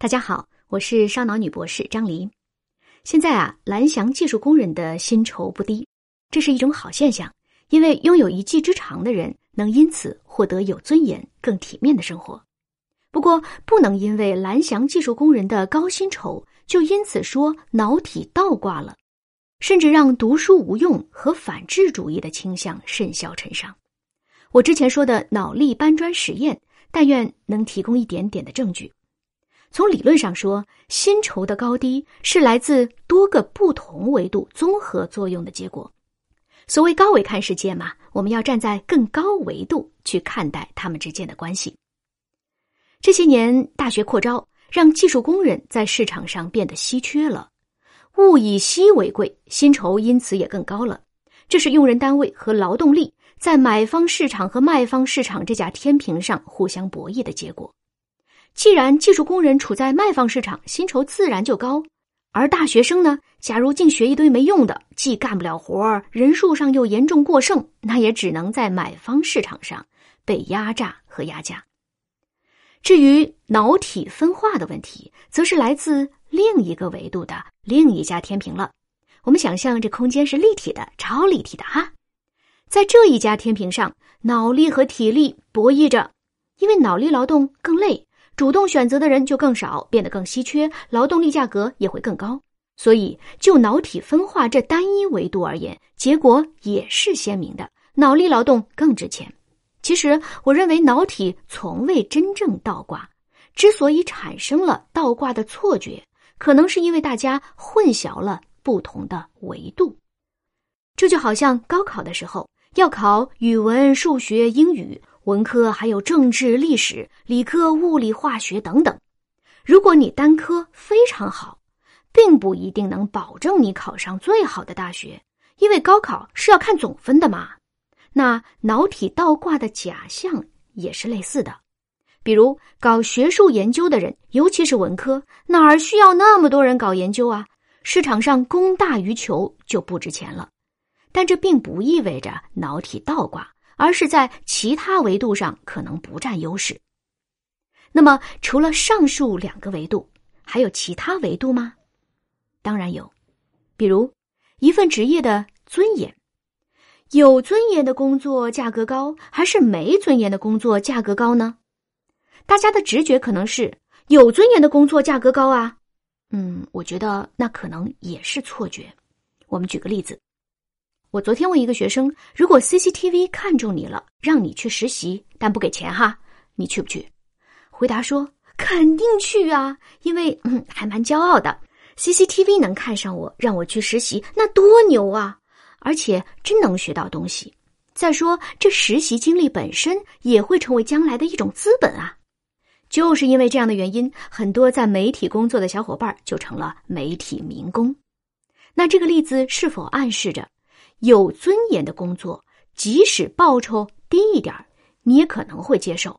大家好，我是烧脑女博士张琳。现在啊，蓝翔技术工人的薪酬不低，这是一种好现象，因为拥有一技之长的人能因此获得有尊严、更体面的生活。不过，不能因为蓝翔技术工人的高薪酬，就因此说脑体倒挂了，甚至让读书无用和反智主义的倾向甚嚣尘上。我之前说的脑力搬砖实验，但愿能提供一点点的证据。从理论上说，薪酬的高低是来自多个不同维度综合作用的结果。所谓高维看世界嘛，我们要站在更高维度去看待他们之间的关系。这些年大学扩招，让技术工人在市场上变得稀缺了，物以稀为贵，薪酬因此也更高了。这是用人单位和劳动力在买方市场和卖方市场这架天平上互相博弈的结果。既然技术工人处在卖方市场，薪酬自然就高；而大学生呢，假如净学一堆没用的，既干不了活儿，人数上又严重过剩，那也只能在买方市场上被压榨和压价。至于脑体分化的问题，则是来自另一个维度的另一家天平了。我们想象这空间是立体的、超立体的哈，在这一家天平上，脑力和体力博弈着，因为脑力劳动更累。主动选择的人就更少，变得更稀缺，劳动力价格也会更高。所以，就脑体分化这单一维度而言，结果也是鲜明的：脑力劳动更值钱。其实，我认为脑体从未真正倒挂，之所以产生了倒挂的错觉，可能是因为大家混淆了不同的维度。这就好像高考的时候要考语文、数学、英语。文科还有政治、历史，理科物理、化学等等。如果你单科非常好，并不一定能保证你考上最好的大学，因为高考是要看总分的嘛。那脑体倒挂的假象也是类似的。比如搞学术研究的人，尤其是文科，哪儿需要那么多人搞研究啊？市场上供大于求就不值钱了。但这并不意味着脑体倒挂。而是在其他维度上可能不占优势。那么，除了上述两个维度，还有其他维度吗？当然有，比如一份职业的尊严。有尊严的工作价格高，还是没尊严的工作价格高呢？大家的直觉可能是有尊严的工作价格高啊。嗯，我觉得那可能也是错觉。我们举个例子。我昨天问一个学生：“如果 CCTV 看中你了，让你去实习，但不给钱哈，你去不去？”回答说：“肯定去啊，因为嗯，还蛮骄傲的。CCTV 能看上我，让我去实习，那多牛啊！而且真能学到东西。再说，这实习经历本身也会成为将来的一种资本啊。就是因为这样的原因，很多在媒体工作的小伙伴就成了媒体民工。那这个例子是否暗示着？有尊严的工作，即使报酬低一点你也可能会接受。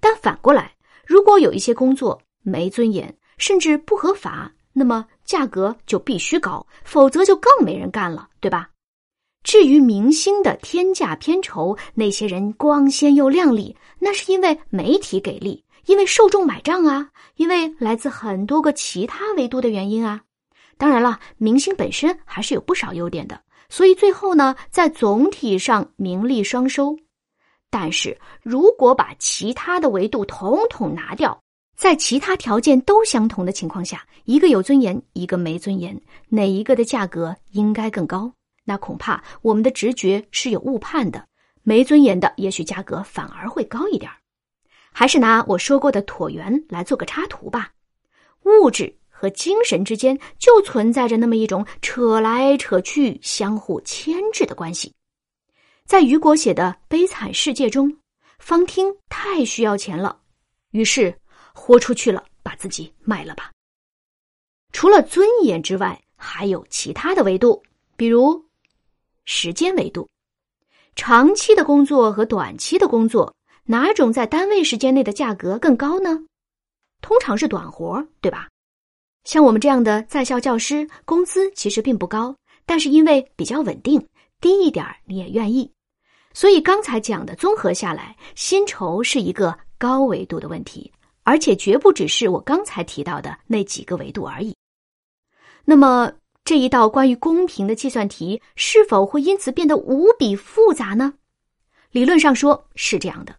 但反过来，如果有一些工作没尊严，甚至不合法，那么价格就必须高，否则就更没人干了，对吧？至于明星的天价片酬，那些人光鲜又亮丽，那是因为媒体给力，因为受众买账啊，因为来自很多个其他维度的原因啊。当然了，明星本身还是有不少优点的。所以最后呢，在总体上名利双收，但是如果把其他的维度统统拿掉，在其他条件都相同的情况下，一个有尊严，一个没尊严，哪一个的价格应该更高？那恐怕我们的直觉是有误判的，没尊严的也许价格反而会高一点还是拿我说过的椭圆来做个插图吧，物质。和精神之间就存在着那么一种扯来扯去、相互牵制的关系。在雨果写的《悲惨世界》中，方汀太需要钱了，于是豁出去了，把自己卖了吧。除了尊严之外，还有其他的维度，比如时间维度。长期的工作和短期的工作，哪种在单位时间内的价格更高呢？通常是短活，对吧？像我们这样的在校教师，工资其实并不高，但是因为比较稳定，低一点你也愿意。所以刚才讲的综合下来，薪酬是一个高维度的问题，而且绝不只是我刚才提到的那几个维度而已。那么，这一道关于公平的计算题是否会因此变得无比复杂呢？理论上说是这样的，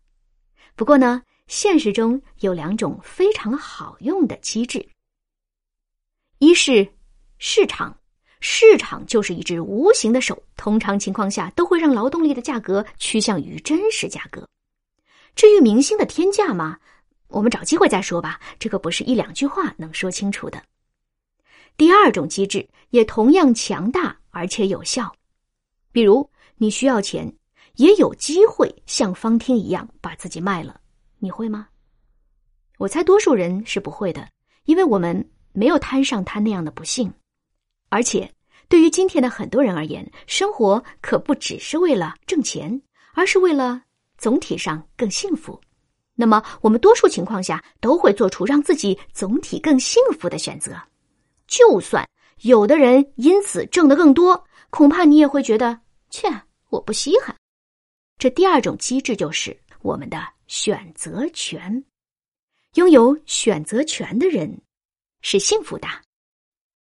不过呢，现实中有两种非常好用的机制。一是市场，市场就是一只无形的手，通常情况下都会让劳动力的价格趋向于真实价格。至于明星的天价嘛，我们找机会再说吧，这个不是一两句话能说清楚的。第二种机制也同样强大而且有效，比如你需要钱，也有机会像方天一样把自己卖了，你会吗？我猜多数人是不会的，因为我们。没有摊上他那样的不幸，而且对于今天的很多人而言，生活可不只是为了挣钱，而是为了总体上更幸福。那么，我们多数情况下都会做出让自己总体更幸福的选择。就算有的人因此挣得更多，恐怕你也会觉得，切，我不稀罕。这第二种机制就是我们的选择权。拥有选择权的人。是幸福的。